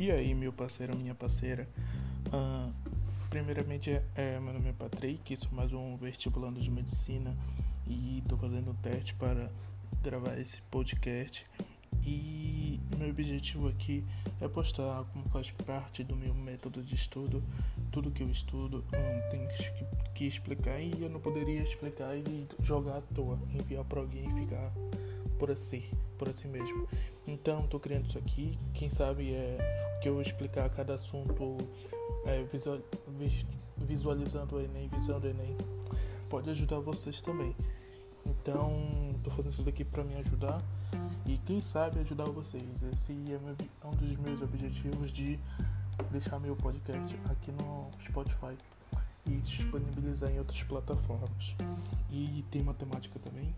E aí, meu parceiro, minha parceira? Uh, primeiramente, é, meu nome é Patrick, sou mais um vestibulando de medicina e estou fazendo um teste para gravar esse podcast. E meu objetivo aqui é postar como faz parte do meu método de estudo, tudo que eu estudo, um, tem que, que explicar e eu não poderia explicar e jogar à toa, enviar para alguém e ficar por assim, por assim mesmo. Então, estou criando isso aqui. Quem sabe é que eu vou explicar cada assunto é, visual, visualizando o Enem, visando o Enem, pode ajudar vocês também. Então, estou fazendo isso daqui para me ajudar e quem sabe ajudar vocês. Esse é, meu, é um dos meus objetivos de deixar meu podcast aqui no Spotify e disponibilizar em outras plataformas. E tem matemática também,